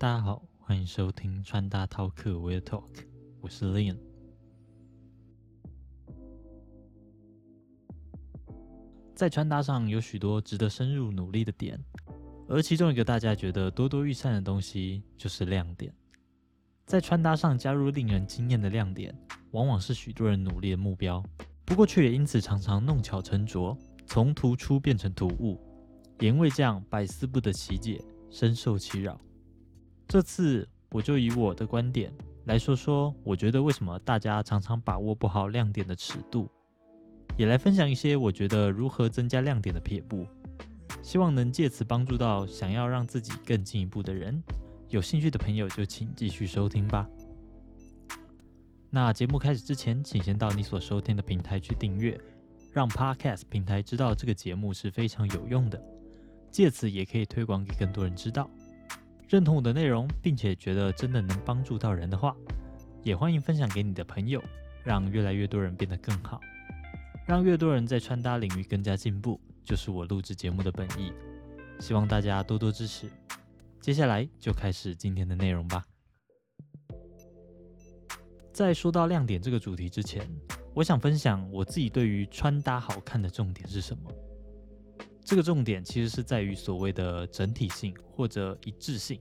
大家好，欢迎收听穿搭饕客 Wear Talk，我是 Leon。在穿搭上有许多值得深入努力的点，而其中一个大家觉得多多益善的东西就是亮点。在穿搭上加入令人惊艳的亮点，往往是许多人努力的目标，不过却也因此常常弄巧成拙，从突出变成突兀，盐味酱百思不得其解，深受其扰。这次我就以我的观点来说说，我觉得为什么大家常常把握不好亮点的尺度，也来分享一些我觉得如何增加亮点的撇步，希望能借此帮助到想要让自己更进一步的人。有兴趣的朋友就请继续收听吧。那节目开始之前，请先到你所收听的平台去订阅，让 Podcast 平台知道这个节目是非常有用的，借此也可以推广给更多人知道。认同我的内容，并且觉得真的能帮助到人的话，也欢迎分享给你的朋友，让越来越多人变得更好，让越多人在穿搭领域更加进步，就是我录制节目的本意。希望大家多多支持。接下来就开始今天的内容吧。在说到亮点这个主题之前，我想分享我自己对于穿搭好看的重点是什么。这个重点其实是在于所谓的整体性或者一致性。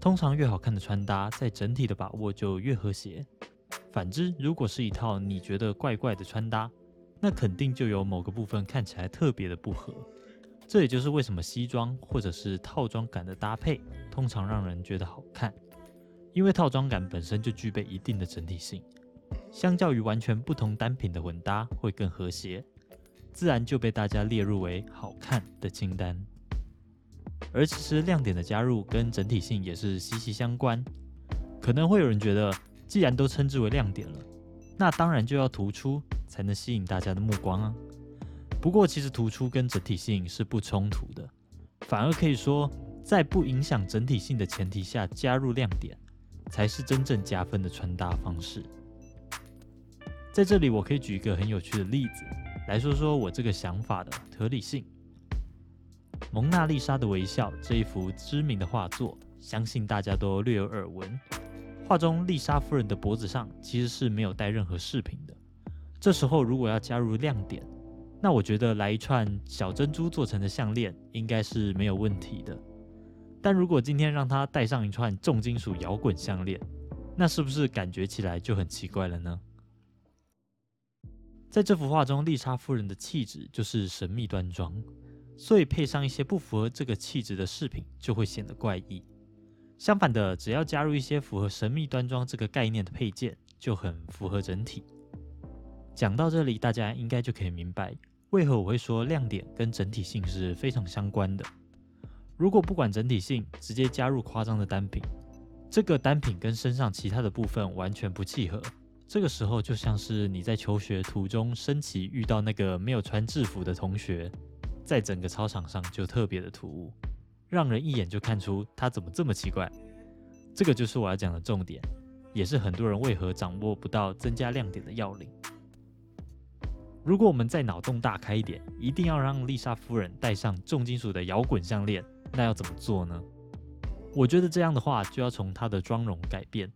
通常越好看的穿搭，在整体的把握就越和谐。反之，如果是一套你觉得怪怪的穿搭，那肯定就有某个部分看起来特别的不合。这也就是为什么西装或者是套装感的搭配，通常让人觉得好看，因为套装感本身就具备一定的整体性，相较于完全不同单品的混搭会更和谐。自然就被大家列入为好看的清单。而其实亮点的加入跟整体性也是息息相关。可能会有人觉得，既然都称之为亮点了，那当然就要突出才能吸引大家的目光啊。不过其实突出跟整体性是不冲突的，反而可以说，在不影响整体性的前提下加入亮点，才是真正加分的穿搭方式。在这里，我可以举一个很有趣的例子。来说说我这个想法的合理性。蒙娜丽莎的微笑这一幅知名的画作，相信大家都略有耳闻。画中丽莎夫人的脖子上其实是没有戴任何饰品的。这时候如果要加入亮点，那我觉得来一串小珍珠做成的项链应该是没有问题的。但如果今天让她戴上一串重金属摇滚项链，那是不是感觉起来就很奇怪了呢？在这幅画中，丽莎夫人的气质就是神秘端庄，所以配上一些不符合这个气质的饰品，就会显得怪异。相反的，只要加入一些符合神秘端庄这个概念的配件，就很符合整体。讲到这里，大家应该就可以明白，为何我会说亮点跟整体性是非常相关的。如果不管整体性，直接加入夸张的单品，这个单品跟身上其他的部分完全不契合。这个时候就像是你在求学途中升旗遇到那个没有穿制服的同学，在整个操场上就特别的突兀，让人一眼就看出他怎么这么奇怪。这个就是我要讲的重点，也是很多人为何掌握不到增加亮点的要领。如果我们再脑洞大开一点，一定要让丽莎夫人戴上重金属的摇滚项链，那要怎么做呢？我觉得这样的话就要从她的妆容改变。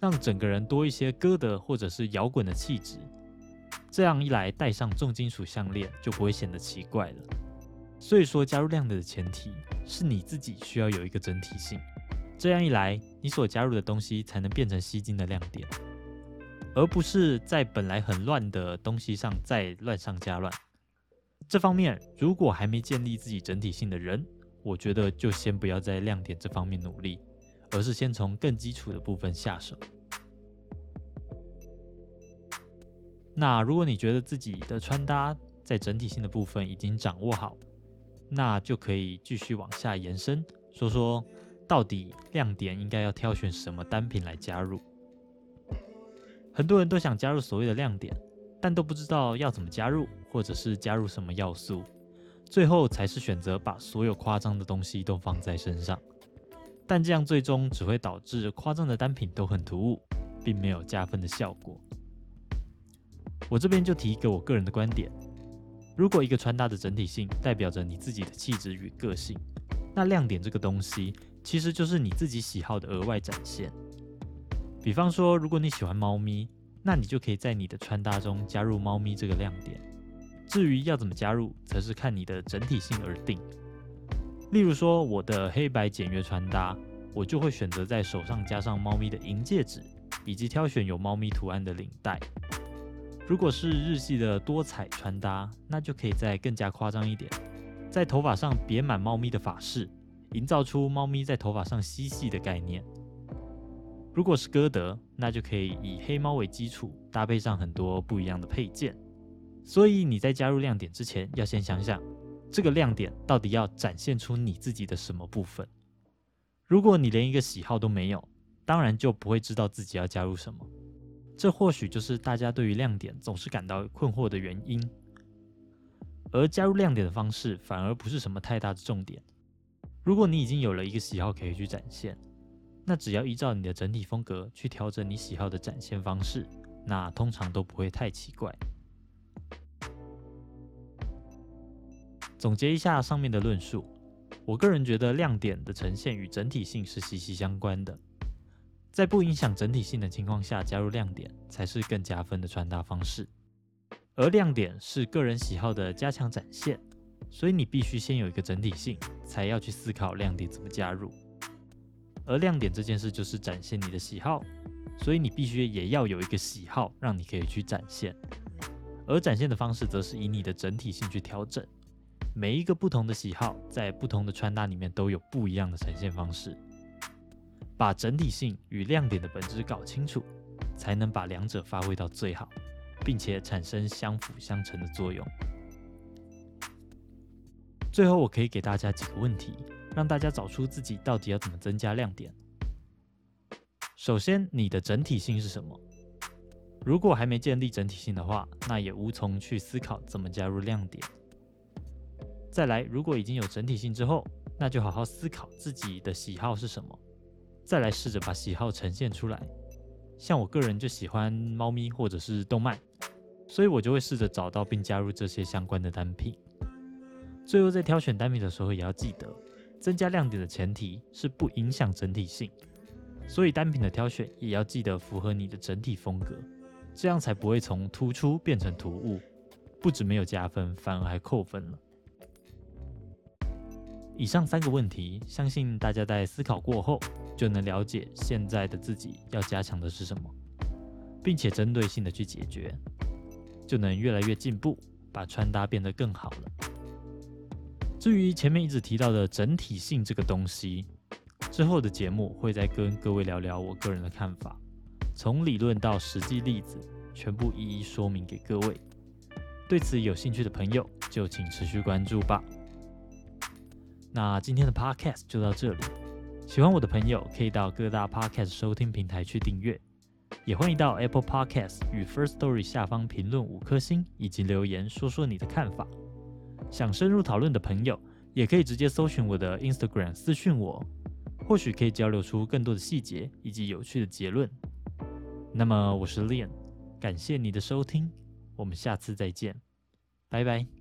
让整个人多一些歌德或者是摇滚的气质，这样一来，戴上重金属项链就不会显得奇怪了。所以说，加入亮点的前提是你自己需要有一个整体性，这样一来，你所加入的东西才能变成吸睛的亮点，而不是在本来很乱的东西上再乱上加乱。这方面，如果还没建立自己整体性的人，我觉得就先不要在亮点这方面努力。而是先从更基础的部分下手。那如果你觉得自己的穿搭在整体性的部分已经掌握好，那就可以继续往下延伸，说说到底亮点应该要挑选什么单品来加入。很多人都想加入所谓的亮点，但都不知道要怎么加入，或者是加入什么要素，最后才是选择把所有夸张的东西都放在身上。但这样最终只会导致夸张的单品都很突兀，并没有加分的效果。我这边就提一个我个人的观点：如果一个穿搭的整体性代表着你自己的气质与个性，那亮点这个东西其实就是你自己喜好的额外展现。比方说，如果你喜欢猫咪，那你就可以在你的穿搭中加入猫咪这个亮点。至于要怎么加入，则是看你的整体性而定。例如说，我的黑白简约穿搭，我就会选择在手上加上猫咪的银戒指，以及挑选有猫咪图案的领带。如果是日系的多彩穿搭，那就可以再更加夸张一点，在头发上别满猫咪的发饰，营造出猫咪在头发上嬉戏的概念。如果是歌德，那就可以以黑猫为基础，搭配上很多不一样的配件。所以你在加入亮点之前，要先想想这个亮点到底要展现出你自己的什么部分。如果你连一个喜好都没有，当然就不会知道自己要加入什么。这或许就是大家对于亮点总是感到困惑的原因。而加入亮点的方式反而不是什么太大的重点。如果你已经有了一个喜好可以去展现。那只要依照你的整体风格去调整你喜好的展现方式，那通常都不会太奇怪。总结一下上面的论述，我个人觉得亮点的呈现与整体性是息息相关的，在不影响整体性的情况下加入亮点，才是更加分的穿搭方式。而亮点是个人喜好的加强展现，所以你必须先有一个整体性，才要去思考亮点怎么加入。而亮点这件事就是展现你的喜好，所以你必须也要有一个喜好，让你可以去展现。而展现的方式则是以你的整体性去调整。每一个不同的喜好，在不同的穿搭里面都有不一样的呈现方式。把整体性与亮点的本质搞清楚，才能把两者发挥到最好，并且产生相辅相成的作用。最后，我可以给大家几个问题。让大家找出自己到底要怎么增加亮点。首先，你的整体性是什么？如果还没建立整体性的话，那也无从去思考怎么加入亮点。再来，如果已经有整体性之后，那就好好思考自己的喜好是什么，再来试着把喜好呈现出来。像我个人就喜欢猫咪或者是动漫，所以我就会试着找到并加入这些相关的单品。最后，在挑选单品的时候，也要记得。增加亮点的前提是不影响整体性，所以单品的挑选也要记得符合你的整体风格，这样才不会从突出变成突兀，不止没有加分，反而还扣分了。以上三个问题，相信大家在思考过后就能了解现在的自己要加强的是什么，并且针对性的去解决，就能越来越进步，把穿搭变得更好了。至于前面一直提到的整体性这个东西，之后的节目会再跟各位聊聊我个人的看法，从理论到实际例子，全部一一说明给各位。对此有兴趣的朋友，就请持续关注吧。那今天的 Podcast 就到这里，喜欢我的朋友可以到各大 Podcast 收听平台去订阅，也欢迎到 Apple Podcast 与 First Story 下方评论五颗星，以及留言说说你的看法。想深入讨论的朋友，也可以直接搜寻我的 Instagram 私讯我，或许可以交流出更多的细节以及有趣的结论。那么我是 Lian，感谢你的收听，我们下次再见，拜拜。